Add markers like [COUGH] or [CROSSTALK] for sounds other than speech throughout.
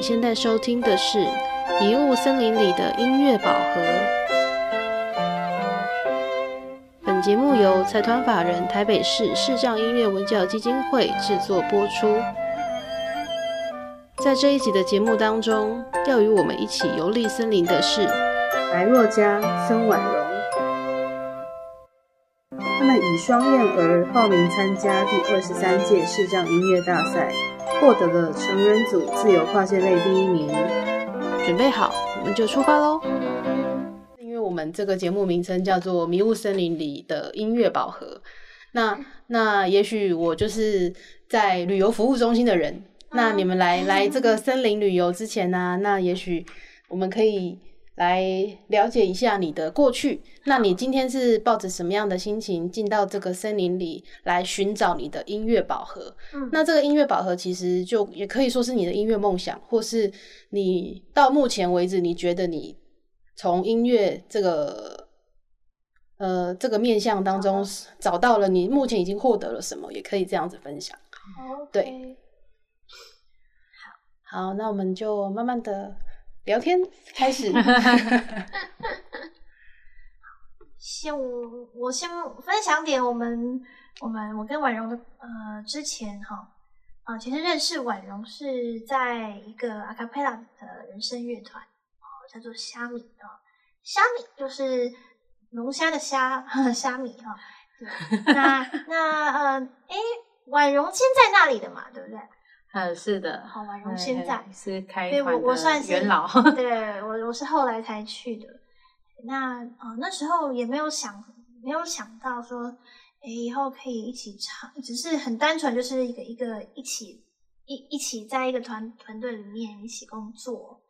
你现在收听的是《迷雾森林里的音乐宝盒》。本节目由财团法人台北市视障音乐文教基金会制作播出。在这一集的节目当中，要与我们一起游历森林的是白若嘉、孙婉容。他们以双燕儿报名参加第二十三届视障音乐大赛，获得了成人组自由跨界类第一名。准备好，我们就出发喽！因为我们这个节目名称叫做《迷雾森林里的音乐宝盒》，那那也许我就是在旅游服务中心的人。那你们来来这个森林旅游之前呢，那也许我们可以来了解一下你的过去。那你今天是抱着什么样的心情进到这个森林里来寻找你的音乐宝盒？嗯那这个音乐宝盒其实就也可以说是你的音乐梦想，或是你到目前为止你觉得你从音乐这个呃这个面向当中找到了你目前已经获得了什么，也可以这样子分享。对好，那我们就慢慢的聊天开始。先我我先分享点我们我们我跟婉容的呃之前哈啊、其实认识婉容是在一个阿卡贝拉的人声乐团哦，叫做虾米啊、虾米就是龙虾的虾虾米哈、对，那那呃诶，婉容先在那里的嘛，对不对？呃，是的，好，婉容现在哎是开所以我我算是元老，对 [LAUGHS] 我我是后来才去的。那呃那时候也没有想没有想到说，诶以后可以一起唱，只是很单纯就是一个一个一起一一起在一个团团队里面一起工作。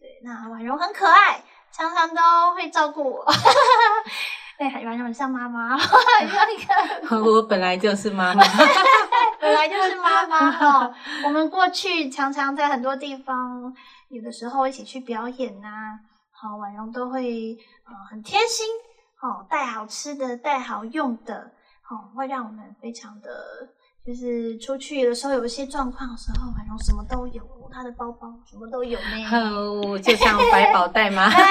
对，那婉容很可爱，常常都会照顾我。对，[LAUGHS] 婉容很像妈妈，[LAUGHS] 我本来就是妈妈，本来就是妈妈 [LAUGHS] 哈。我们过去常常在很多地方，有的时候一起去表演呐、好，婉容都会呃很贴心，哦，带好吃的，带好用的，哦，会让我们非常的，就是出去有的时候有一些状况的时候，婉容什么都有，她的包包什么都有呢。[LAUGHS] 呃就像百宝袋嘛，[LAUGHS] 哎，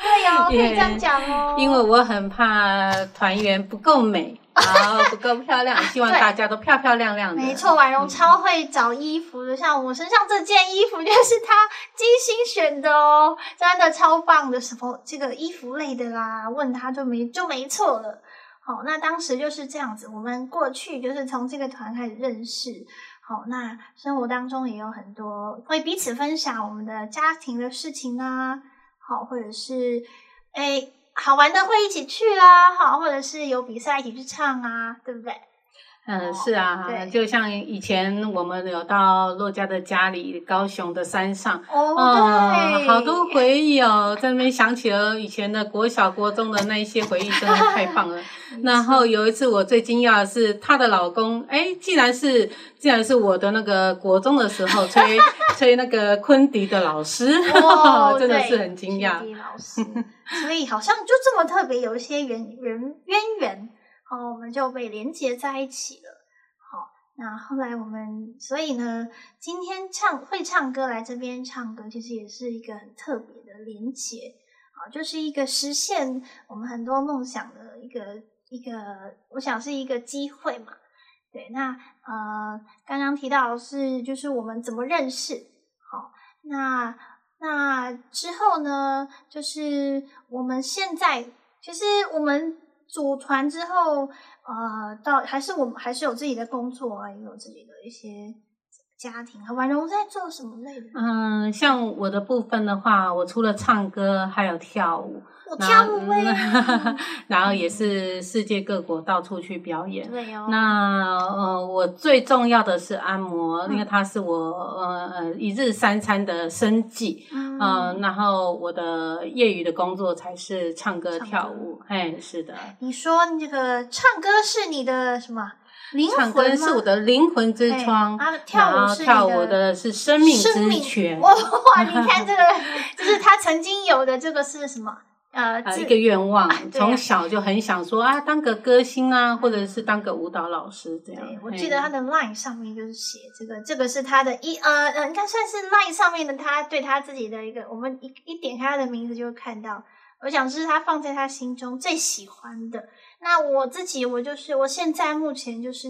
对哦，可以这样讲哦。因为我很怕团员不够美，[LAUGHS] 然后不够漂亮，[LAUGHS] 希望大家都漂漂亮亮的。没错，婉容超会找衣服的，像我身上这件衣服就是她精心选的哦，真的超棒的。什么这个衣服类的啦，问她就没就没错了。好，那当时就是这样子，我们过去就是从这个团开始认识。好，那生活当中也有很多会彼此分享我们的家庭的事情啊，好，或者是哎好玩的会一起去啦，好，或者是有比赛一起去唱啊，对不对？嗯，是啊对，就像以前我们有到洛家的家里，高雄的山上。哦，哦，好多回忆哦，在那边想起了以前的国小、国中的那一些回忆，真的太棒了。[LAUGHS] 然后有一次我最惊讶的是，她的老公，哎，竟然是竟然是我的那个国中的时候吹 [LAUGHS] 吹那个昆迪的老师，哦 [LAUGHS] 真的是很惊讶昆迪老师，所以好像就这么特别，有一些缘缘渊源，哦，我们就被连接在一起了。好，那后来我们，所以呢，今天唱会唱歌来这边唱歌，其实也是一个很特别的连接，啊，就是一个实现我们很多梦想的一个一个，我想是一个机会嘛。对，那呃，刚刚提到是就是我们怎么认识，好，那那之后呢，就是我们现在其实我们组团之后，呃，到还是我们还是有自己的工作啊，也有自己的一些家庭。婉容在做什么类的？嗯，像我的部分的话，我除了唱歌，还有跳舞。跳舞 [LAUGHS] 然后也是世界各国到处去表演。对哦，那呃，我最重要的是按摩，嗯因为它是我呃呃一日三餐的生计。嗯嗯、然后我的业余的工作才是唱歌跳舞。哎，是的，你说你这个唱歌是你的什么灵唱魂是我的灵魂之窗，啊跳舞是跳舞的是生命生命之泉。哇哇！你看这个，[LAUGHS] 就是他曾经有的这个是什么？呃呃，一个愿望，从小就很想说啊，当个歌星啊，或者是当个舞蹈老师这样对，。我记得他的 line 上面就是写这个，这个是他的一呃呃，应该算是 line 上面的他对他自己的一个，我们一一点开他的名字就会看到，我想是他放在他心中最喜欢的。那我自己，我就是我现在目前就是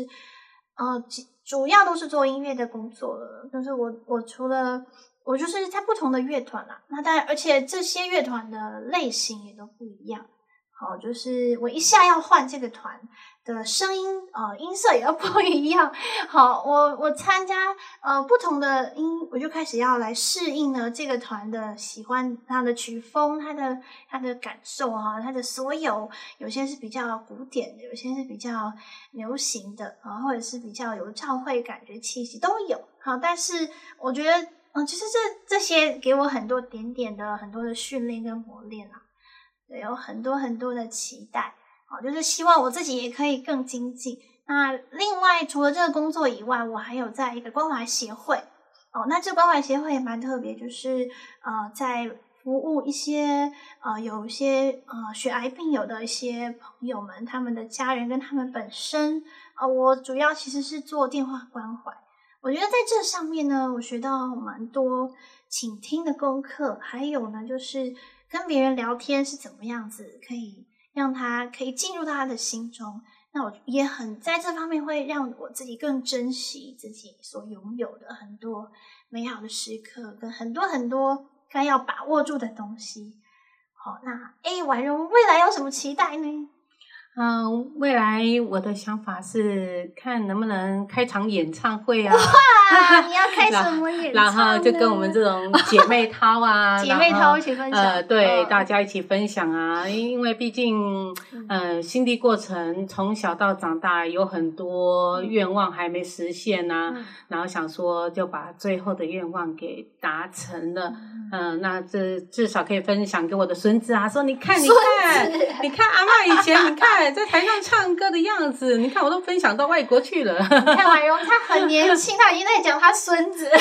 呃，主主要都是做音乐的工作了，就是我我除了我就是在不同的乐团啦，那当然，而且这些乐团的类型也都不一样。好，就是我一下要换这个团的声音，呃，音色也要不一样。好，我我参加呃不同的音，我就开始要来适应了这个团的喜欢它的曲风，它的它的感受啊，它的所有，有些是比较古典的，有些是比较流行的啊，或者是比较有教会感觉气息都有。好，但是我觉得，嗯、其实这这些给我很多点点的很多的训练跟磨练啊。对，有很多很多的期待，哦，就是希望我自己也可以更精进。那另外，除了这个工作以外，我还有在一个关怀协会，哦，那这关怀协会也蛮特别，就是呃，在服务一些呃有一些呃血癌病友的一些朋友们，他们的家人跟他们本身，呃，我主要其实是做电话关怀。我觉得在这上面呢，我学到蛮多倾听的功课，还有呢，就是跟别人聊天是怎么样子，可以让他可以进入到他的心中。那我也很在这方面会让我自己更珍惜自己所拥有的很多美好的时刻，跟很多很多该要把握住的东西。好，那 A 婉容未来有什么期待呢？嗯，未来我的想法是看能不能开场演唱会啊，啊，你要开什么演唱然后就跟我们这种姐妹淘啊，[LAUGHS] 姐妹淘一起分享。呃，对，嗯大家一起分享啊，因为毕竟，呃，心地过程从小到长大有很多愿望还没实现呐、嗯。然后想说就把最后的愿望给达成了，嗯、那这至少可以分享给我的孙子啊，说你看，你看，[LAUGHS] 你看阿嬷以前，你看在台上唱歌的样子，你看我都分享到外国去了。[LAUGHS] 看婉容，他很年轻，他已经在讲他孙子。[LAUGHS]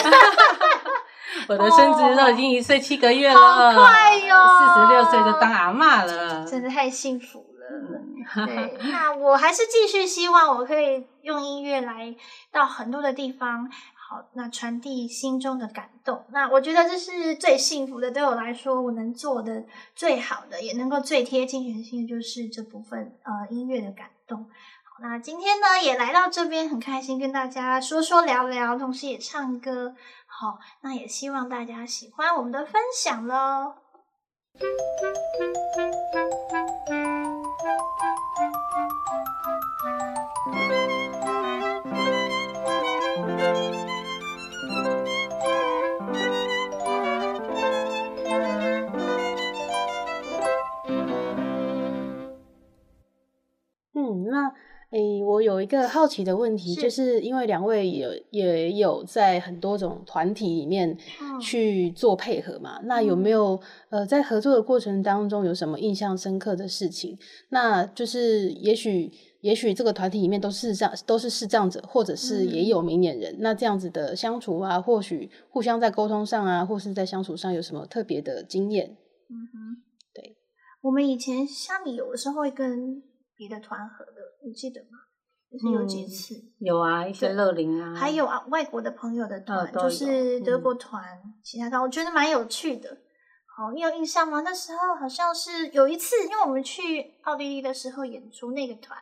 我的孙子都已经一岁七个月了，好快哟四十六岁就当阿妈了。真的太幸福了。对，那我还是继续希望我可以用音乐来到很多的地方，好，那传递心中的感动。那我觉得这是最幸福的，对我来说，我能做的最好的，也能够最贴近人心的，就是这部分呃音乐的感动。那今天呢也来到这边，很开心跟大家说说聊聊，同时也唱歌。好，那也希望大家喜欢我们的分享喽。诶，我有一个好奇的问题，是就是因为两位有也有在很多种团体里面嗯去做配合嘛，那有没有呃在合作的过程当中有什么印象深刻的事情？那就是也许也许这个团体里面都是这样都是视障者，或者是也嗯有明眼人，那这样子的相处啊，或许互相在沟通上啊，或是在相处上有什么特别的经验？嗯哼，对，我们以前虾米有的时候会跟别的团合的，你记得吗？就是有几嗯次，有啊，一些对乐龄啊，还有啊，外国的朋友的团，就是德嗯国团、其他团，我觉得蛮有趣的。好，你有印象吗？那时候好像是有一次，因为我们去奥地利的时候演出那个团，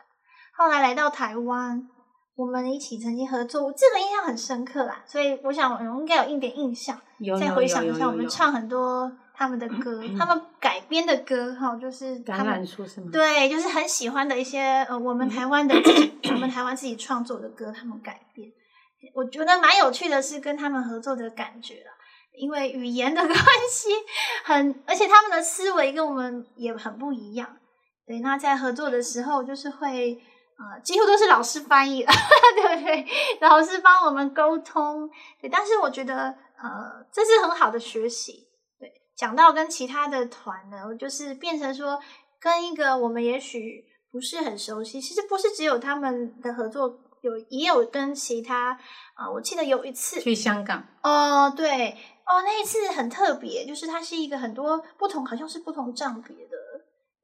后来来到台湾，我们一起曾经合作，这个印象很深刻啦。所以我想我应该有一点印象。再有有有回想一下，我们有有有唱很多他们的歌，他们改编的歌哈，就是他们出是吗？对，就是很喜欢的一些呃，我们台湾的自己，我们台湾自己创作的歌，他们改编。我觉得蛮有趣的是跟他们合作的感觉啦，因为语言的 [LAUGHS] 关系很，而且他们的思维跟我们也很不一样。对，那在合作的时候，就是会呃，几乎都是老师翻译了，[LAUGHS] 对不对？老师帮我们沟通，对。但是我觉得呃，这是很好的学习。对，讲到跟其他的团呢，就是变成说跟一个我们也许不是很熟悉，其实不是只有他们的合作，有也有跟其他啊、呃我记得有一次去香港，哦，对哦，那一次很特别，就是它是一个很多不同，好像是不同账别的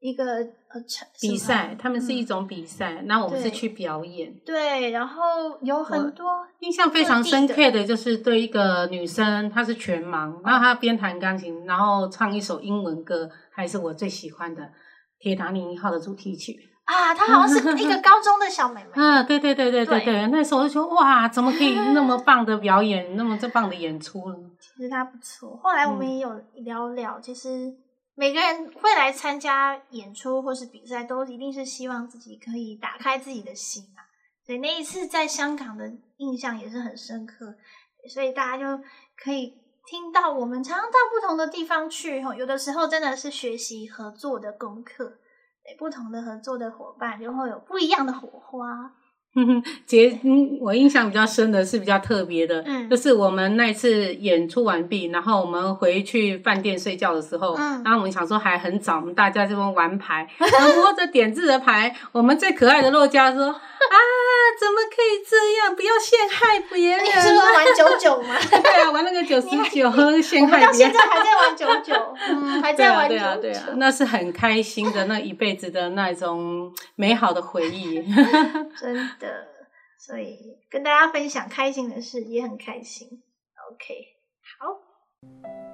一个呃比赛，他们是一嗯种比赛，然后我们是去表演。对，然后有很多印象非常深刻的就是对一个女生，她是全盲，然后她边弹钢琴，然后唱一首英文歌，还是我最喜欢的《铁达尼一号》的主题曲。啊，她好像是一个 [LAUGHS] 高中的小妹妹，嗯，对对对对对对对，那时候我就说哇，怎么可以 [LAUGHS] 那么棒的表演，那么这棒的演出呢？其实她不错。后来我们嗯也有聊聊，其实每个人会来参加演出或是比赛，都一定是希望自己可以打开自己的心啊。所以那一次在香港的印象也是很深刻，所以大家就可以听到我们常常到不同的地方去，吼，有的时候真的是学习合作的功课。不同的合作的伙伴就会有不一样的火花。[LAUGHS] 节，嗯，我印象比较深的是比较特别的，嗯就是我们那次演出完毕，然后我们回去饭店睡觉的时候，嗯然后我们想说还很早，我们大家这边玩牌，然后摸着点字的牌，我们最可爱的洛嘉说啊，怎么可以这样？不要陷害别你人是！玩九九吗？[LAUGHS] 对啊，玩那个九十九陷害别人。现在还在玩九九，嗯，还在玩对啊，九对啊，那是很开心的，那一辈子的那种美好的回忆。[LAUGHS] 真的。所以跟大家分享开心的事，也很开心。OK，好。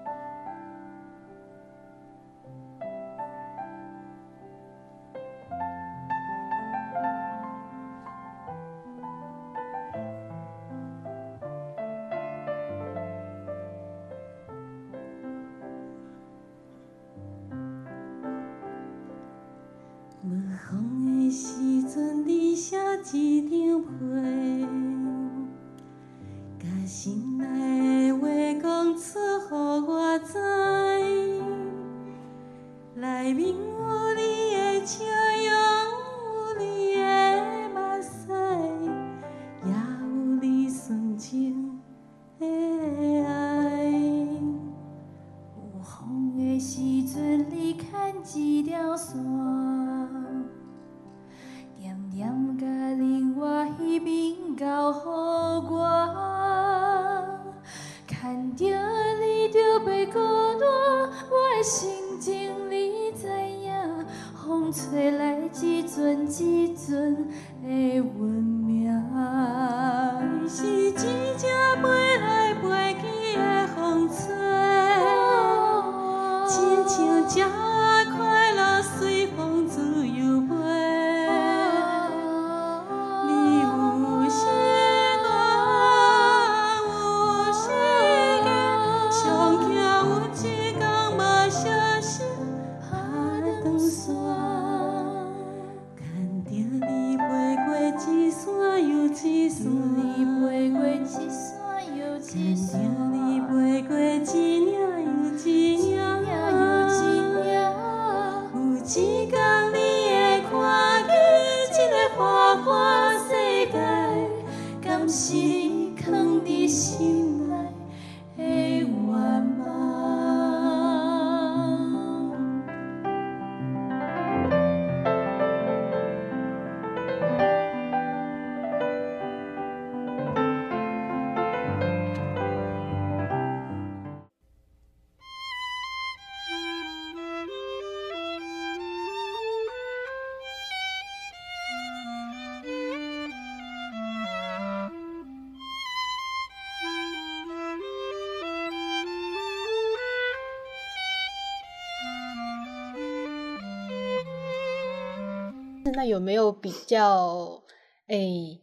那有没有比较诶、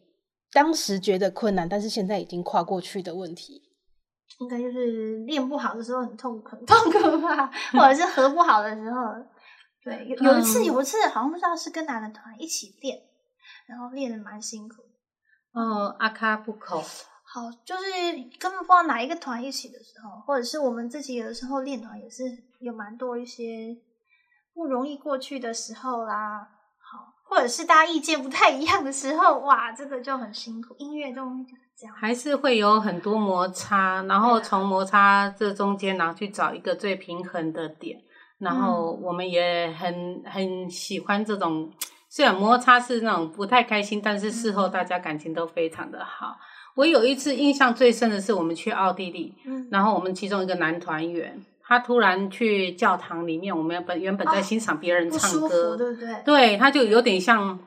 当时觉得困难，但是现在已经跨过去的问题？应该就是练不好的时候很痛苦，很 [LAUGHS] 痛苦吧，或者是合不好的时候。对，有有一次，嗯有一次好像不知道是跟哪个团一起练，然后练的蛮辛苦。哦，阿卡布口，好，就是根本不知道哪一个团一起的时候，或者是我们自己有的时候练团也是有蛮多一些不容易过去的时候啦。好，或者是大家意见不太一样的时候，哇，这个就很辛苦。音乐中。还是会有很多摩擦，然后从摩擦这中间，然后去找一个最平衡的点。然后嗯我们也很很喜欢这种，虽然摩擦是那种不太开心，但是事后大家感情都非常的好。我有一次印象最深的是我们去奥地利，嗯，然后我们其中一个男团员，他突然去教堂里面，我们本原本在哦欣赏别人唱歌，服，对不对？对，他就有点像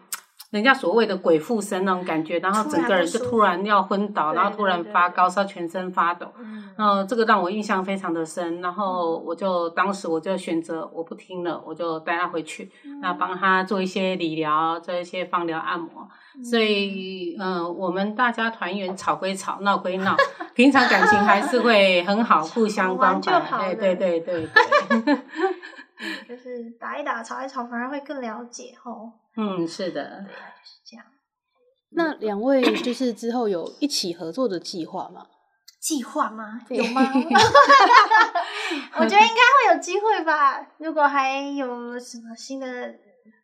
人家所谓的鬼附身那种感觉，然后整个人就突然要昏倒，然后突然发高烧，全身发抖。嗯，呃，这个让我印象非常的深，然后我就当时我就选择我不听了，我就带他回去，那帮他做一些理疗，做一些放疗按摩。所以，嗯、我们大家团圆，吵归吵，闹归闹，[LAUGHS] 平常感情还是会很好，[LAUGHS] 互相关怀。对对对对，[LAUGHS] 嗯就是打一打、吵一吵，反而会更了解吼。嗯，是的。对啊，就是这样。那两位就是之后有一起合作的计划吗？计划吗？有吗？[LAUGHS] 我觉得应该会有机会吧。如果还有什么新的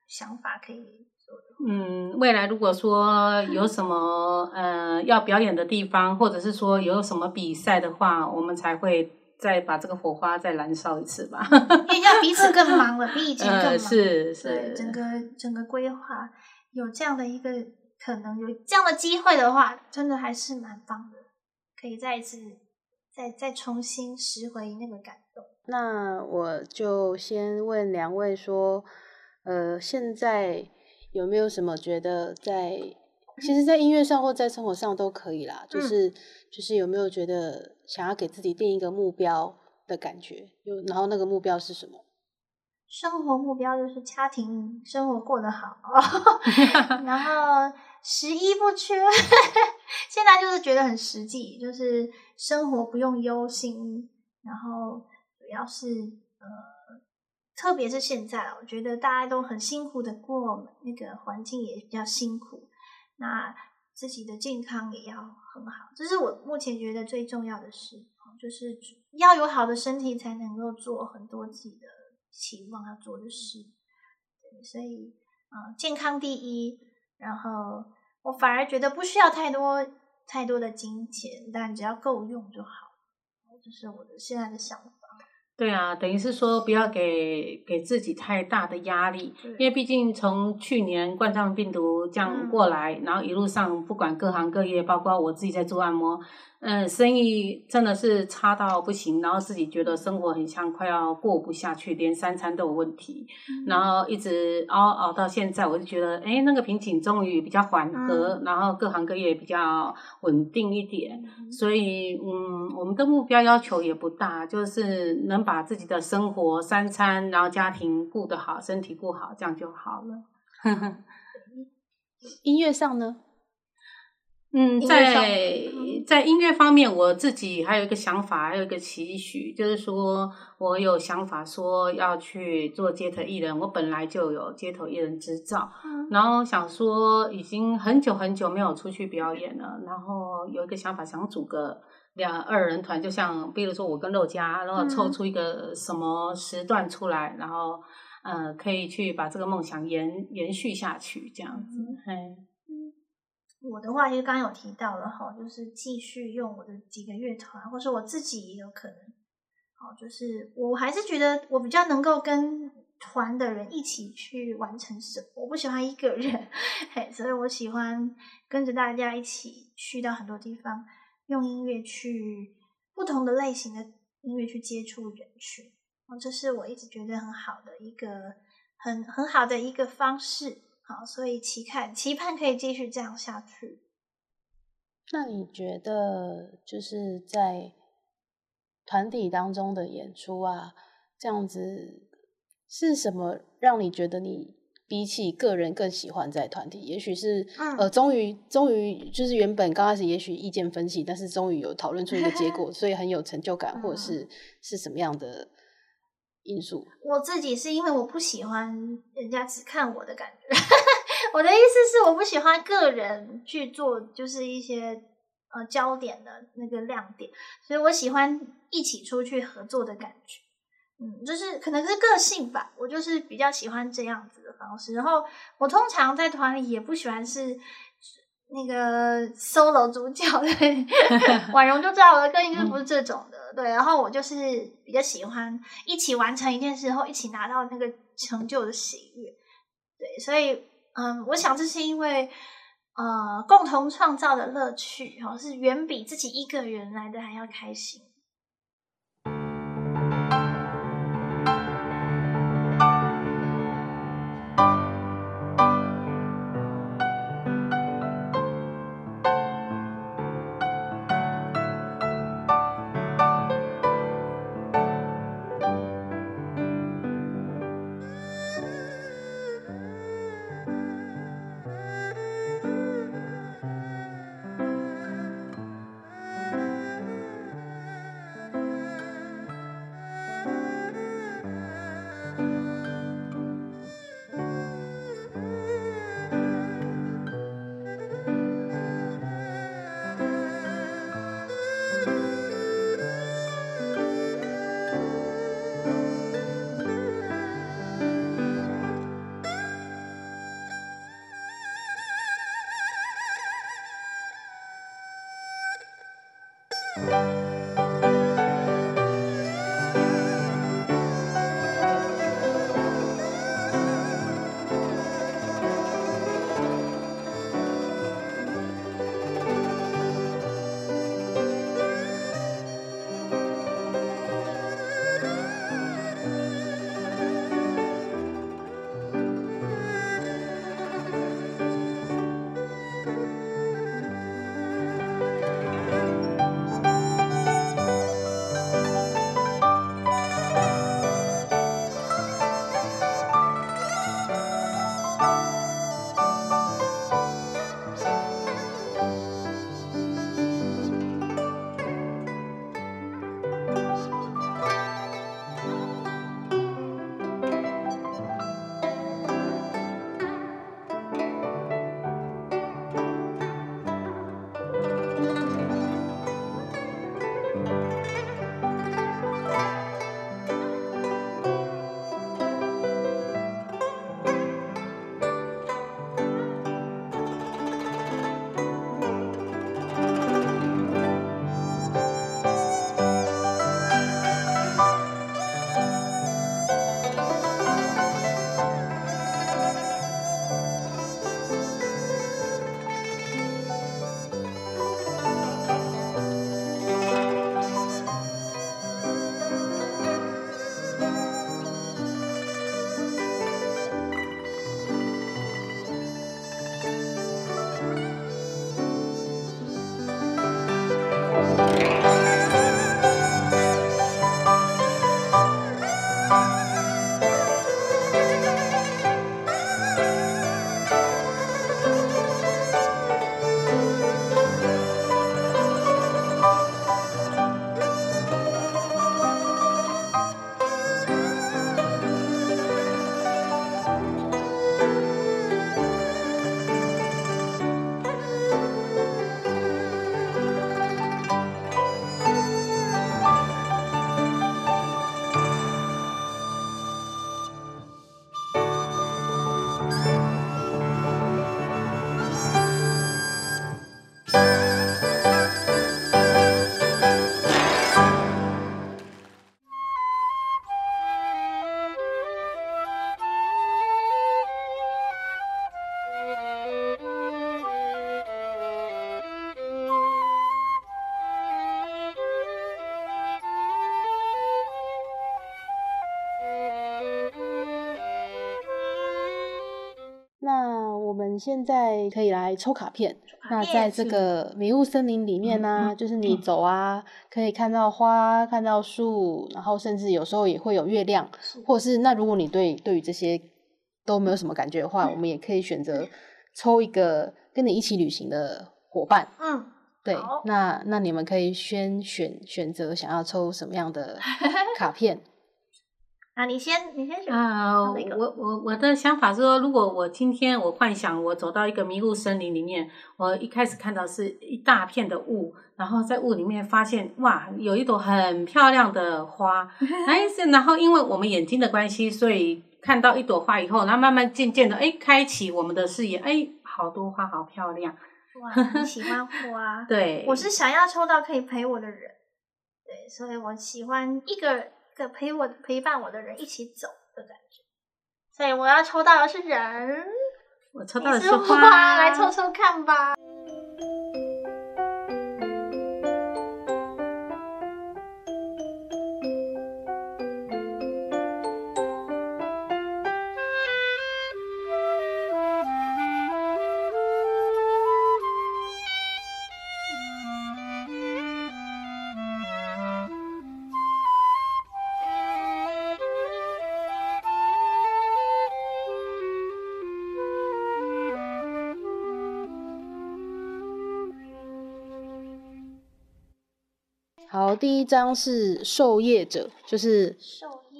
想法可以做的嗯，未来如果说有什么呃要表演的地方，或者是说有什么比赛的话，我们才会再把这个火花再燃烧一次吧。因为要彼此更忙了，比以前更忙。[LAUGHS] 呃，是，是，整个整个规划有这样的一个可能，有这样的机会的话，真的还是蛮棒的，可以再一次再再重新拾回那个感动。那我就先问两位说，呃，现在有没有什么觉得在，其实，在音乐上或在生活上都可以啦，就是、就是有没有觉得想要给自己定一个目标的感觉？有，然后那个目标是什么？生活目标就是家庭生活过得好，[LAUGHS] 然后十一不缺。[LAUGHS] 现在就是觉得很实际，就是生活不用忧心，然后主要是呃，特别是现在，我觉得大家都很辛苦的过，那个环境也比较辛苦，那自己的健康也要很好，这是我目前觉得最重要的事，就是要有好的身体才能够做很多自己的期望要做的事。对，所以呃，健康第一，然后我反而觉得不需要太多太多的金钱，但只要够用就好。这是我的现在的想法。对啊，等于是说不要给给自己太大的压力，因为毕竟从去年冠状病毒这样嗯。过来，然后一路上不管各行各业，包括我自己在做按摩，嗯，生意真的是差到不行，然后自己觉得生活很像快要过不下去，连三餐都有问题，然后一直熬熬到现在，我就觉得，哎，那个瓶颈终于比较缓和，然后各行各业比较稳定一点，所以，嗯，我们的目标要求也不大，就是能把自己的生活三餐，然后家庭顾得好，身体顾好，这样就好了。音乐上呢？嗯，在嗯在音乐方面，我自己还有一个想法，还有一个期许，就是说我有想法说要去做街头艺人。我本来就有街头艺人执照，嗯然后想说已经很久很久没有出去表演了，然后有一个想法，想组个两二人团，就像比如说我跟肉家，然后凑嗯出一个什么时段出来，然后呃可以去把这个梦想延延续下去，这样子。哎、我的话，其实刚刚有提到了哈，就是继续用我的几个乐团，或是我自己也有可能。好，就是我还是觉得我比较能够跟团的人一起去完成什么，我不喜欢一个人，嘿，所以我喜欢跟着大家一起去到很多地方，用音乐去不同的类型的音乐去接触人群。哦，这是我一直觉得很好的一个很很好的一个方式。好，所以期看期盼可以继续这样下去。那你觉得就是在团体当中的演出啊，这样子是什么让你觉得你比起个人更喜欢在团体？也许是、嗯呃，终于终于就是原本刚开始也许意见分歧，但是终于有讨论出一个结果，[LAUGHS] 所以很有成就感，或者是是什么样的因素？我自己是因为我不喜欢人家只看我的感觉，[LAUGHS] 我的意思是我不喜欢个人去做，就是一些呃焦点的那个亮点，所以我喜欢一起出去合作的感觉。嗯，就是可能是个性吧，我就是比较喜欢这样子的方式。然后我通常在团里也不喜欢是那个 solo 主角，[LAUGHS] 对，婉容就知道我的个性就是不是这种的，对。然后我就是比较喜欢一起完成一件事后，一起拿到那个成就的喜悦，对。所以，嗯，我想这是因为呃共同创造的乐趣，哦，是远比自己一个人来的还要开心。们现在可以来抽卡片。那片在这是个迷雾森林里面呢、嗯嗯就是你走啊，可以看到花，看到树，然后甚至有时候也会有月亮，或者是那如果你对对于这些都没有什么感觉的话，我们也可以选择抽一个跟你一起旅行的伙伴。嗯，对，那那你们可以先选选择想要抽什么样的 [LAUGHS] 卡片。那你先，你先选。啊，哪个我我我的想法是说，如果我今天我幻想我走到一个迷雾森林里面，我一开始看到是一大片的雾，然后在雾里面发现哇，有一朵很漂亮的花，[LAUGHS] 哎是，然后因为我们眼睛的关系，所以看到一朵花以后，然后慢慢渐渐的哎开启我们的视野，哎好多花好漂亮，哇，你喜欢 [LAUGHS] 花？对，我是想要抽到可以陪我的人，对，所以我喜欢一个一个陪我陪伴我的人一起走的感觉，所以我要抽到的是人，我抽到的你是花，来抽抽看吧。第一章是授业者，就是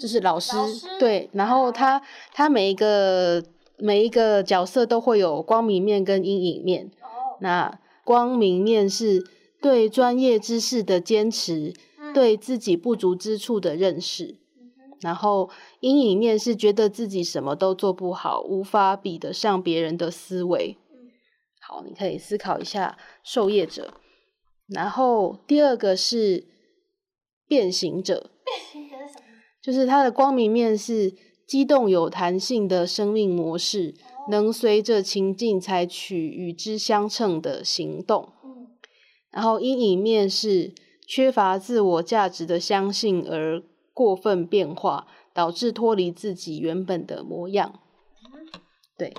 就是老师，对，然后他他每一个每一个角色都会有光明面跟阴影面。哦，那光明面是对专业知识的坚持，嗯对自己不足之处的认识。然后阴影面是觉得自己什么都做不好，无法比得上别人的思维。嗯好，你可以思考一下授业者。然后第二个是变形者，[LAUGHS] 变形者是什么？就是它的光明面是机动有弹性的生命模式，能随着情境采取与之相称的行动。嗯，然后阴影面是缺乏自我价值的相信而过分变化，导致脱离自己原本的模样。对，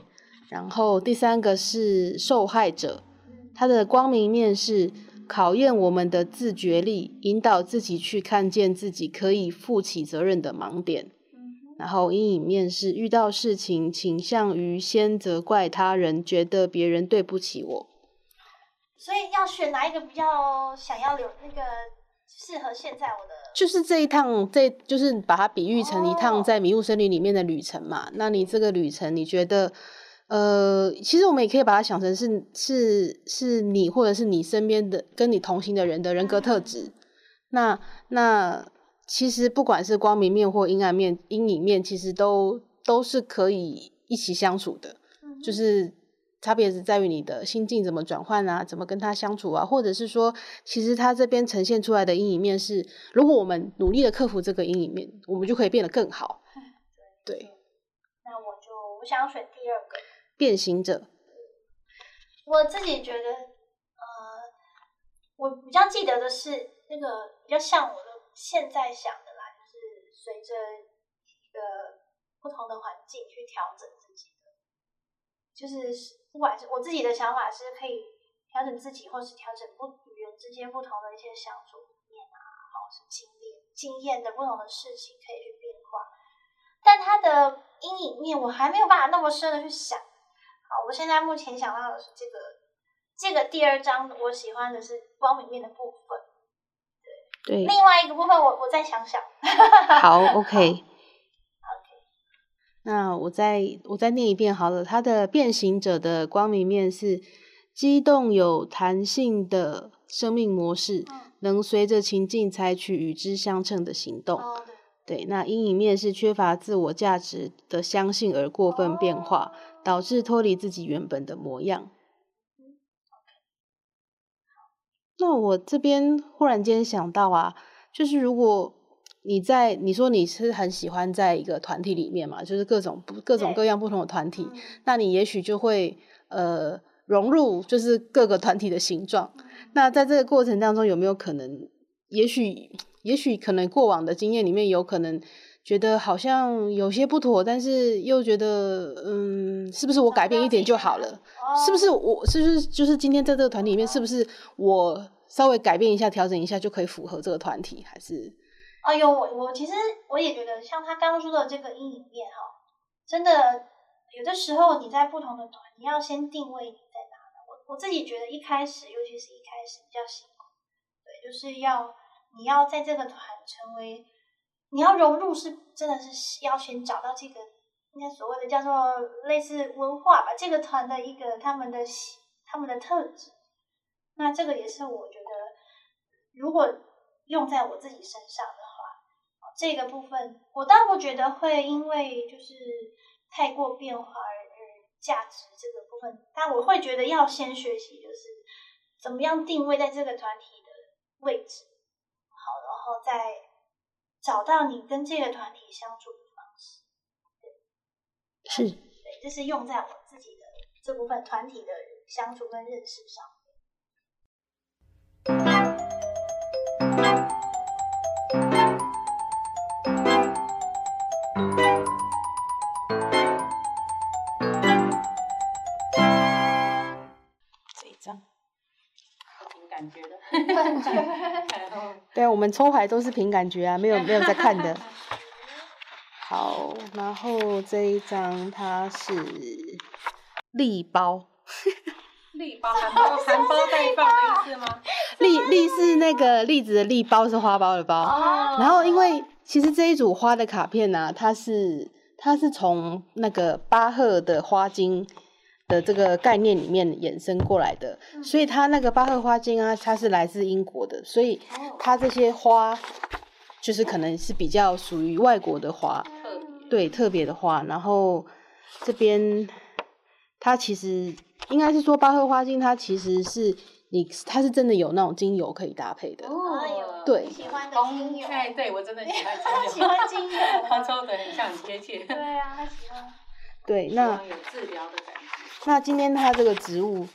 然后第三个是受害者，他的光明面是考验我们的自觉力，引导自己去看见自己可以负起责任的盲点。然后阴影面是遇到事情倾向于先责怪他人，觉得别人对不起我。所以要选哪一个比较想要留那个适合现在我的？就是这一趟，这就是把它比喻成一趟哦在迷雾森林里面的旅程嘛。那你这个旅程，你觉得，呃，其实我们也可以把它想成是是是你或者是你身边的跟你同行的人的人格特质。那那其实不管是光明面或阴暗面、阴影面，其实都都是可以一起相处的。嗯就是差别只在于你的心境怎么转换啊，怎么跟他相处啊，或者是说，其实他这边呈现出来的阴影面是，如果我们努力的克服这个阴影面，我们就可以变得更好。对，那我就我想要选第二个。变形者，我自己觉得，呃，我比较记得的是那个比较像我的现在想的啦，就是随着一个不同的环境去调整自己的，就是不管是我自己的想法是可以调整自己，或是调整不与人之间不同的一些相处理念啊，或是经历经验的不同的事情可以去变化，但它的阴影面我还没有办法那么深的去想。好，我现在目前想到的是这个，这个第二章我喜欢的是光明面的部分，对，另外一个部分我我再想想。好，[LAUGHS] OK。那我再我再念一遍好了。它的变形者的光明面是机动有弹性的生命模式，嗯能随着情境采取与之相称的行动。哦，对，那阴影面是缺乏自我价值的相信而过分变化，导致脱离自己原本的模样。那我这边忽然间想到啊，就是如果你在你说你是很喜欢在一个团体里面嘛，就是各种不各种各样不同的团体，嗯那你也许就会呃融入就是各个团体的形状。那在这个过程当中，有没有可能，也许也许可能过往的经验里面，有可能觉得好像有些不妥，但是又觉得嗯，是不是我改变一点就好了？哦是不是我是不是就是今天在这个团体里面，是不是我稍微改变一下、调整一下就可以符合这个团体？还是哎呦，我我其实我也觉得，像他刚刚说的这个阴影面哈，真的有的时候你在不同的团，你要先定位你在哪呢？我我自己觉得一开始，尤其是一开始比较辛苦，对，就是要你要在这个团成为，你要融入是真的是要先找到这个应该所谓的叫做类似文化吧，这个团的一个他们的他们的特质。那这个也是我觉得，如果用在我自己身上的话，这个部分我倒不觉得会因为就是太过变化而而价值这个部分，但我会觉得要先学习就是怎么样定位在这个团体的位置，后再找到你跟这个团体相处的方式。是对，这是用在我自己的这部分团体的相处跟认识上。这一张？凭感觉的。[LAUGHS] 对啊，我们抽牌都是凭感觉啊，没有没有在看的。[LAUGHS] 好，然后这一张它是立包，栗包含包含包待放的意思吗？栗栗是那个栗子的栗，包是花苞的包。哦然后因为其实这一组花的卡片呢、它是它是从那个巴赫的花精的这个概念里面衍生过来的，所以它那个巴赫花精啊，它是来自英国的，所以它这些花就是可能是比较属于外国的花，特对特别的花。然后这边它其实应该是说巴赫花精，它其实是你它是真的有那种精油可以搭配的。哎呦对喜欢的精油，哎，对我真的喜欢他 [LAUGHS] 精油，喜欢精油 [LAUGHS] 他抽的很像很贴切，对啊，他喜欢。对，那有治疗的感觉。那今天它这个植物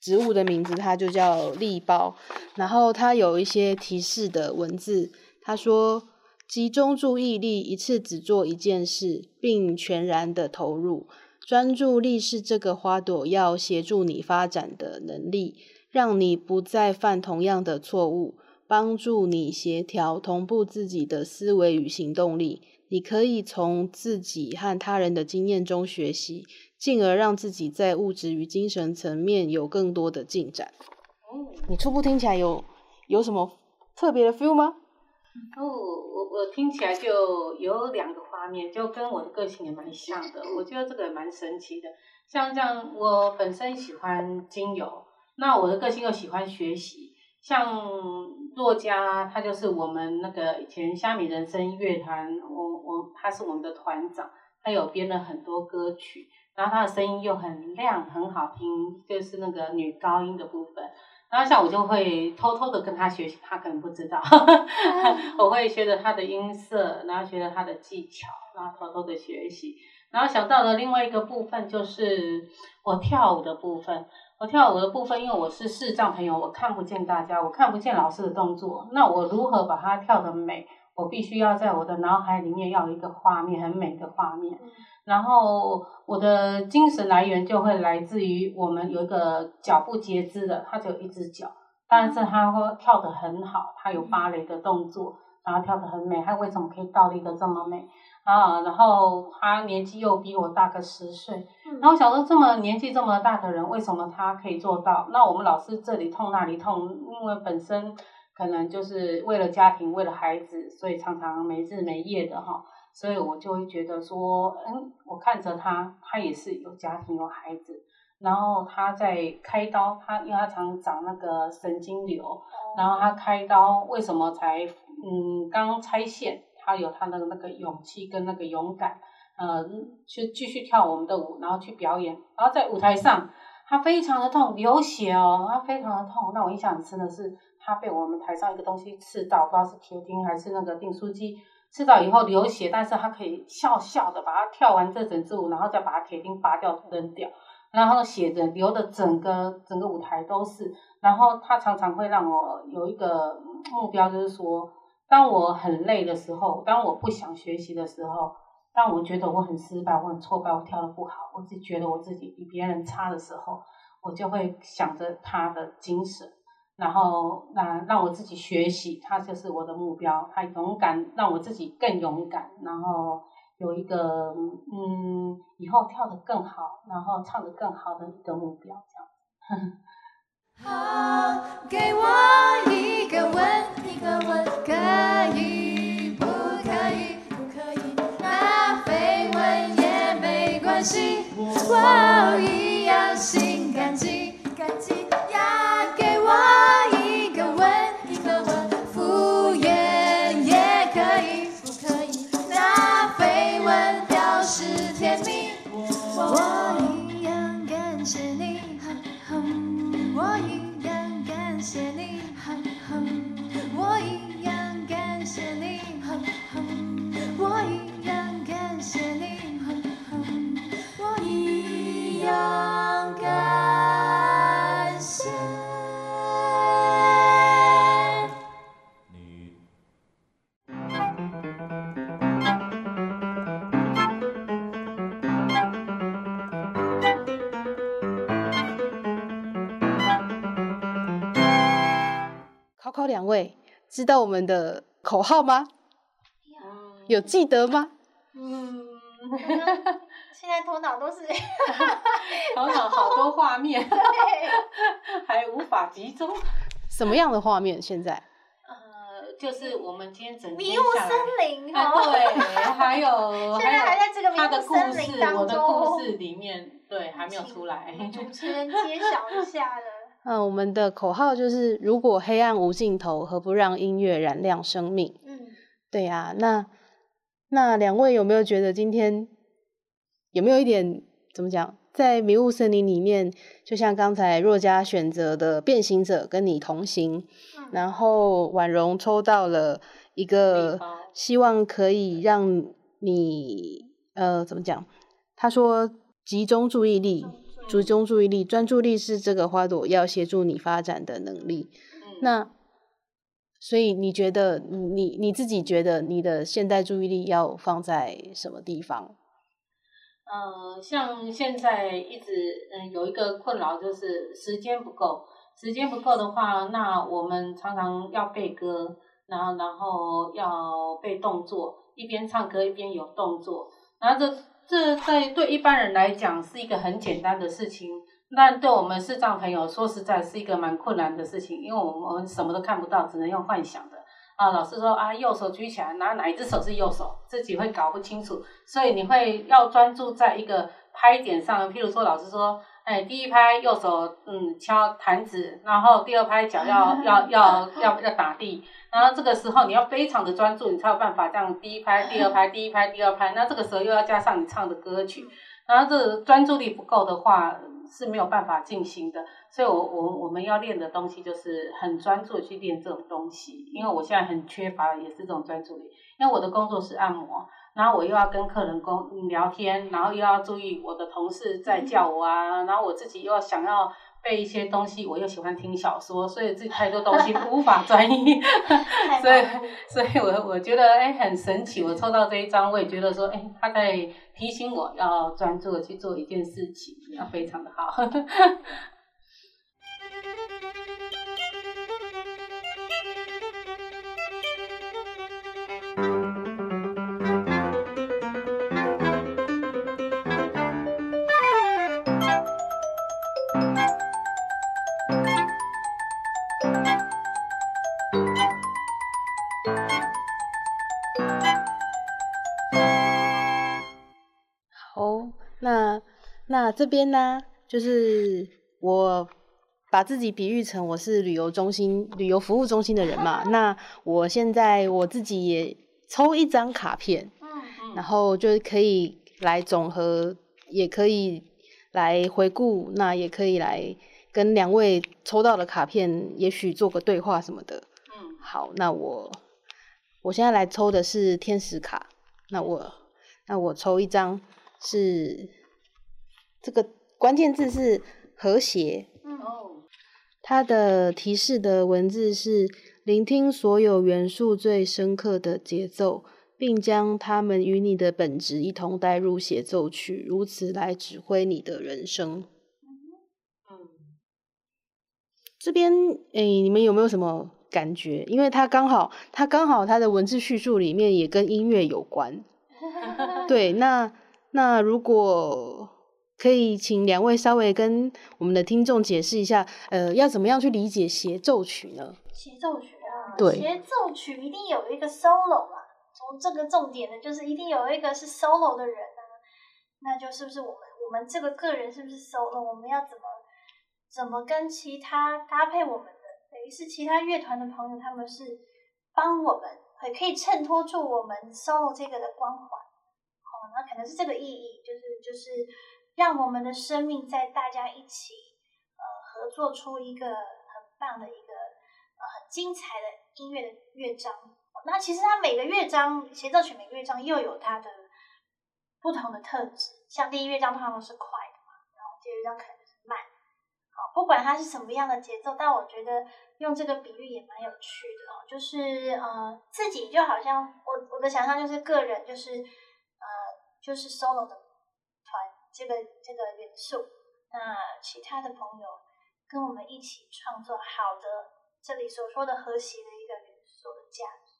植物的名字它就叫栗包，然后它有一些提示的文字，他说集中注意力，一次只做一件事，并全然的投入。专注力是这个花朵要协助你发展的能力，让你不再犯同样的错误，帮助你协调同步自己的思维与行动力。你可以从自己和他人的经验中学习，进而让自己在物质与精神层面有更多的进展。哦，你初步听起来有有什么特别的 feel 吗？哦，我我听起来就有两个画面，就跟我的个性也蛮像的。我觉得这个也蛮神奇的。像这样，我本身喜欢精油，那我的个性又喜欢学习。像作家，他就是我们那个以前虾米人生乐团，我我他是我们的团长，他有编了很多歌曲，然后他的声音又很亮，很好听，就是那个女高音的部分。然后像我就会偷偷的跟他学习，他可能不知道，[LAUGHS] 我会学着他的音色，然后学着他的技巧，然后偷偷的学习。然后想到了另外一个部分，就是我跳舞的部分。我跳舞的部分，因为我是视障朋友，我看不见大家，我看不见老师的动作，那我如何把它跳得美？我必须要在我的脑海里面要有一个画面，很美的画面。然后我的精神来源就会来自于我们有一个脚部截肢的，他只有一只脚，但是他会跳得很好，他有芭蕾的动作，然后跳得很美。他为什么可以倒立的这么美啊？然后他年纪又比我大个十岁，然后我想说这么年纪这么大的人，为什么他可以做到？那我们老师这里痛那里痛，因为本身可能就是为了家庭，为了孩子，所以常常没日没夜的哈。所以我就会觉得说，嗯，我看着他，他也是有家庭有孩子，然后他在开刀，他因为他常长那个神经瘤，然后他开刀为什么才嗯刚拆线，他有他的那个勇气跟那个勇敢，呃，去继续跳我们的舞，然后去表演，然后在舞台上他非常的痛，流血哦，他非常的痛。那我印象很深的是，他被我们台上一个东西刺到，不知道是铁钉还是那个订书机。吃到以后流血，但是他可以笑笑的把它跳完这整支舞，然后再把铁钉拔掉扔掉，然后血的流的整个整个舞台都是。然后他常常会让我有一个目标，就是说，当我很累的时候，当我不想学习的时候，当我觉得我很失败、我很挫败、我跳的不好，我自己觉得我自己比别人差的时候，我就会想着他的精神。然后，那让我自己学习，他就是我的目标。他勇敢，让我自己更勇敢，然后有一个嗯，以后跳得更好，然后唱得更好的一个目标，这样。[LAUGHS] 好，给我一个吻，一个吻，可以不可以？不可以，那飞吻也没关系，我一样心感激，我一两位，知道我们的口号吗？嗯有记得吗？嗯，现在头脑都是 [LAUGHS] [LAUGHS] 头脑好多画面，还无法集中。什么样的画面？现在呃，就是我们今天整迷雾。森林啊，哦。对，还有 [LAUGHS] 现在还在这个迷他的故雾森林事，当我的中故事里面，对，还没有出来。主持人揭晓一下了。嗯，我们的口号就是：如果黑暗无尽头，何不让音乐燃亮生命？嗯，对呀、那那两位有没有觉得今天有没有一点怎么讲在迷雾森林里面，就像刚才若佳选择的变形者跟你同行，嗯然后婉容抽到了一个希望可以让你呃怎么讲？他说集中注意力，集中注意力，专注力是这个花朵要协助你发展的能力。嗯那所以你觉得你你自己觉得你的现代注意力要放在什么地方？呃，像现在一直嗯有一个困扰就是时间不够，时间不够的话，那我们常常要背歌，然后然后要背动作，一边唱歌一边有动作，然后这这在对一般人来讲是一个很简单的事情，但对我们视障朋友说实在是一个蛮困难的事情，因为我们我们什么都看不到，只能用幻想的。啊，老师说啊，右手举起来，哪哪一只手是右手，自己会搞不清楚，所以你会要专注在一个拍点上。譬如说，老师说，哎，第一拍右手嗯敲弹指，然后第二拍脚要 [LAUGHS] 要要要要打地，然后这个时候你要非常的专注，你才有办法这样第一拍、第二拍、第一拍、第二拍。那这个时候又要加上你唱的歌曲，然后这专注力不够的话是没有办法进行的。所以我我我们要练的东西就是很专注的去练这种东西，因为我现在很缺乏的也是这种专注力，因为我的工作是按摩，然后我又要跟客人沟聊天，然后又要注意我的同事在叫我啊，然后我自己又想要背一些东西，我又喜欢听小说，所以自己太多东西 [LAUGHS] 无法专一，[LAUGHS] 所以所以我我觉得哎很神奇，我抽到这一张，我也觉得说哎他在提醒我要专注的去做一件事情，要非常的好。好，[LAUGHS] 这边呢，就是我把自己比喻成我是旅游中心、旅游服务中心的人嘛。那我现在我自己也抽一张卡片，嗯然后就可以来总和，也可以来回顾，那也可以来跟两位抽到的卡片，也许做个对话什么的。嗯好，那我我现在来抽的是天使卡，那我那我抽一张是这个关键字是和谐，哦，它的提示的文字是聆听所有元素最深刻的节奏，并将它们与你的本质一同带入协奏曲，如此来指挥你的人生。嗯。这边诶，你们有没有什么感觉？因为它刚好，它刚好它的文字叙述里面也跟音乐有关。[LAUGHS] 对，那那如果可以请两位稍微跟我们的听众解释一下，呃，要怎么样去理解协奏曲呢？协奏曲啊，对协奏曲一定有一个 solo 嘛，从这个重点呢就是一定有一个是 solo 的人啊，那就是不是我们我们这个个人是不是 solo？我们要怎么怎么跟其他搭配我们的，等于是其他乐团的朋友他们是帮我们，也可以衬托出我们 solo 这个的光环。哦，那可能是这个意义，就是就是让我们的生命在大家一起呃合作出一个很棒的一个呃很精彩的音乐的乐章。那其实它每个乐章协奏曲每个乐章又有它的不同的特质，像第一乐章通常都是快的嘛，然后第二乐章可能是慢。好，不管它是什么样的节奏，但我觉得用这个比喻也蛮有趣的哦，就是呃自己就好像我我的想象就是个人就是呃就是 solo 的这个这个元素，那其他的朋友跟我们一起创作好的这里所说的和谐的一个元素的价值。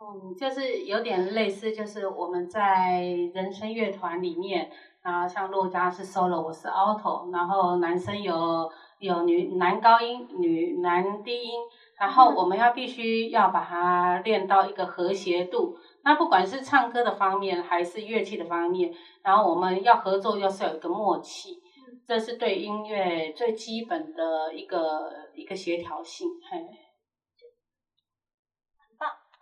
嗯，就是有点类似，就是我们在人生乐团里面，然后像洛家是 solo，我是 alto，然后男生有有女男高音、女男低音，然后我们要必须要把它练到一个和谐度。那不管是唱歌的方面还是乐器的方面，然后我们要合作，又是有一个默契，这是对音乐最基本的一个一个协调性。嘿。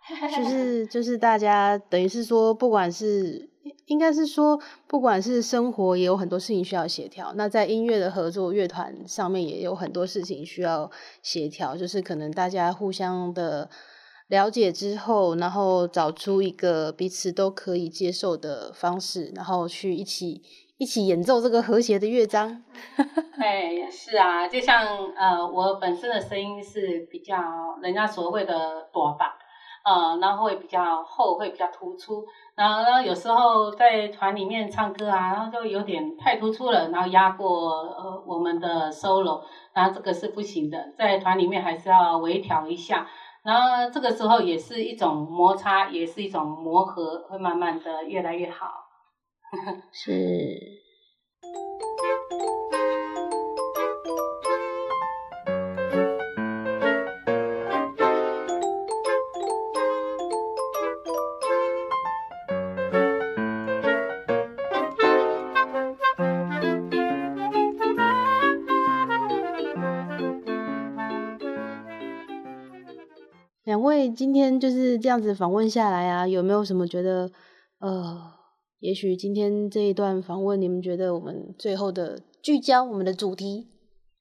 [LAUGHS] 就是就是大家等于是说，不管是应该是说，不管是生活也有很多事情需要协调，那在音乐的合作乐团上面也有很多事情需要协调，就是可能大家互相的了解之后，然后找出一个彼此都可以接受的方式，然后去一起一起演奏这个和谐的乐章。[LAUGHS] 哎，是啊，就像呃，我本身的声音是比较人家所谓的短吧，呃，然后会比较厚，会比较突出，然后然后，有时候在团里面唱歌啊，然后就有点太突出了，然后压过呃我们的 solo，然后这个是不行的，在团里面还是要微调一下，然后这个时候也是一种摩擦，也是一种磨合，会慢慢的越来越好。[LAUGHS] 是。今天就是这样子访问下来啊，有没有什么觉得呃，也许今天这一段访问，你们觉得我们最后的聚焦，我们的主题，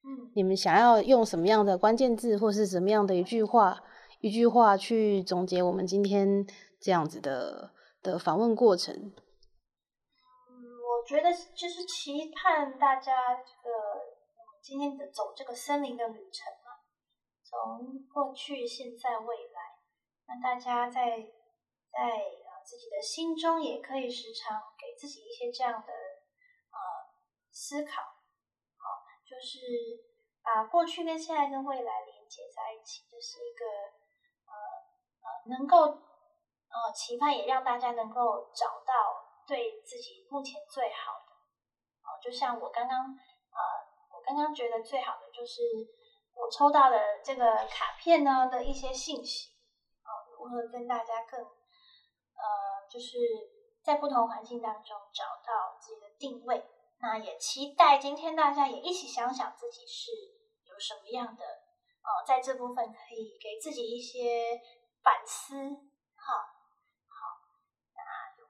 嗯，你们想要用什么样的关键字，或是什么样的一句话，一句话去总结我们今天这样子的的访问过程？嗯，我觉得就是期盼大家这个今天的走这个森林的旅程嘛，从过去、现在、未来，那大家在在呃自己的心中也可以时常给自己一些这样的呃思考，好，就是把过去跟现在跟未来连接在一起，这是一个呃呃能够呃期盼也让大家能够找到对自己目前最好的。哦，就像我刚刚呃，我刚刚觉得最好的就是我抽到的这个卡片呢的一些信息，如何跟大家更呃，就是在不同环境当中找到自己的定位。那也期待今天大家也一起想想自己是有什么样的呃，在这部分可以给自己一些反思。好，好，那就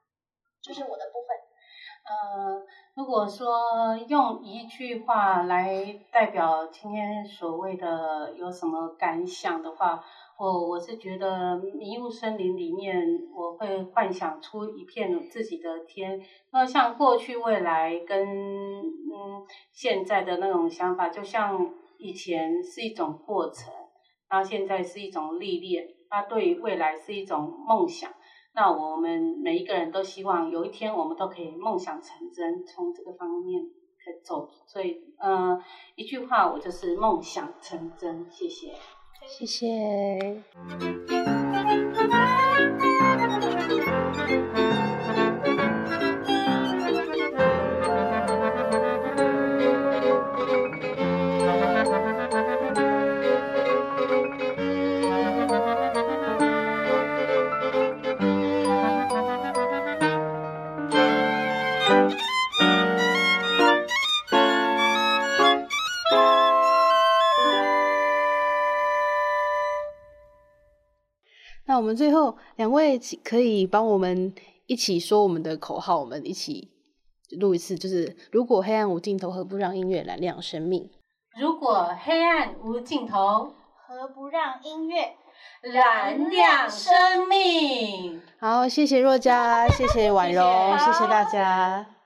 这是我的部分。呃，如果说用一句话来代表今天所谓的有什么感想的话，我我是觉得迷雾森林里面，我会幻想出一片自己的天。那像过去、未来跟嗯现在的那种想法，就像以前是一种过程，然后现在是一种历练，那对于未来是一种梦想。那我们每一个人都希望有一天我们都可以梦想成真，从这个方面可走。所以，嗯、呃，一句话，我就是梦想成真。谢谢。谢谢。们最后两位可以帮我们一起说我们的口号，我们一起录一次，就是如果黑暗无尽头，何不让音乐燃亮生命？如果黑暗无尽头，何不让音乐燃亮生命。好，谢谢若佳，谢谢婉容，谢谢谢谢大家。